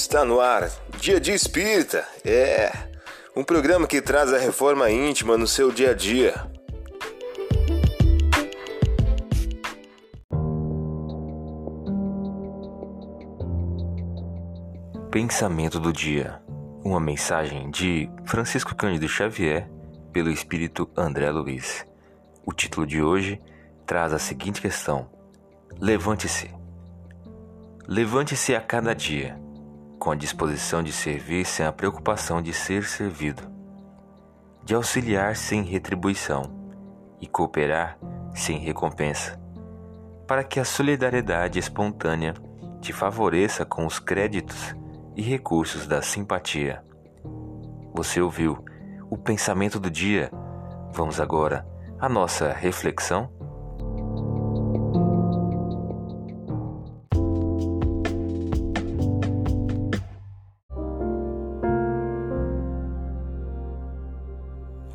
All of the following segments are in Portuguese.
Está no ar, Dia de Espírita. É um programa que traz a reforma íntima no seu dia a dia. Pensamento do dia. Uma mensagem de Francisco Cândido Xavier pelo espírito André Luiz. O título de hoje traz a seguinte questão: Levante-se. Levante-se a cada dia com a disposição de servir sem a preocupação de ser servido, de auxiliar sem retribuição e cooperar sem recompensa, para que a solidariedade espontânea te favoreça com os créditos e recursos da simpatia. Você ouviu o pensamento do dia? Vamos agora à nossa reflexão?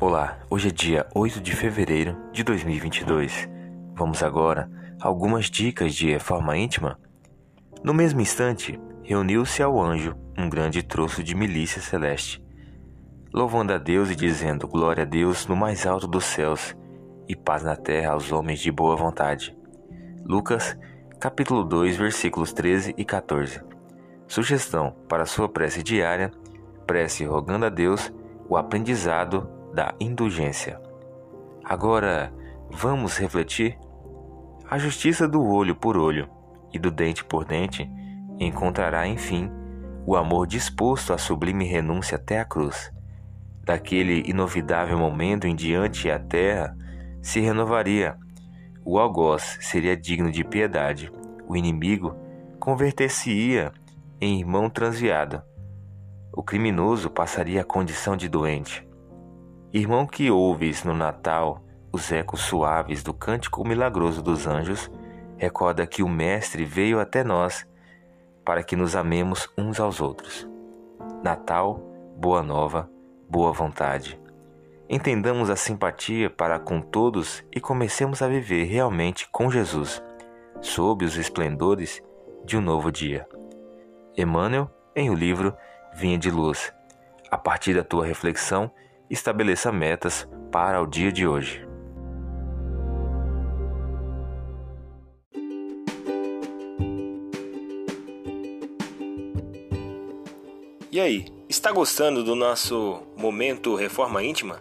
Olá, hoje é dia 8 de fevereiro de 2022. Vamos agora a algumas dicas de reforma íntima? No mesmo instante, reuniu-se ao anjo um grande troço de milícia celeste, louvando a Deus e dizendo glória a Deus no mais alto dos céus e paz na terra aos homens de boa vontade. Lucas, capítulo 2, versículos 13 e 14. Sugestão para sua prece diária: prece rogando a Deus o aprendizado da indulgência. Agora, vamos refletir? A justiça do olho por olho e do dente por dente encontrará, enfim, o amor disposto à sublime renúncia até a cruz. Daquele inovidável momento em diante a terra se renovaria. O algoz seria digno de piedade, o inimigo converter-se-ia em irmão transviado. O criminoso passaria a condição de doente. Irmão que ouves no Natal os ecos suaves do cântico milagroso dos anjos, recorda que o Mestre veio até nós para que nos amemos uns aos outros. Natal, boa nova, boa vontade. Entendamos a simpatia para com todos e comecemos a viver realmente com Jesus, sob os esplendores de um novo dia. Emmanuel, em o livro Vinha de Luz. A partir da tua reflexão, estabeleça metas para o dia de hoje. E aí, está gostando do nosso momento Reforma Íntima?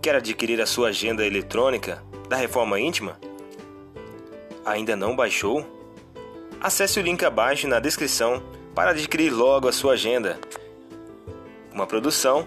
Quer adquirir a sua agenda eletrônica da Reforma Íntima? Ainda não baixou? Acesse o link abaixo na descrição para adquirir logo a sua agenda. Uma produção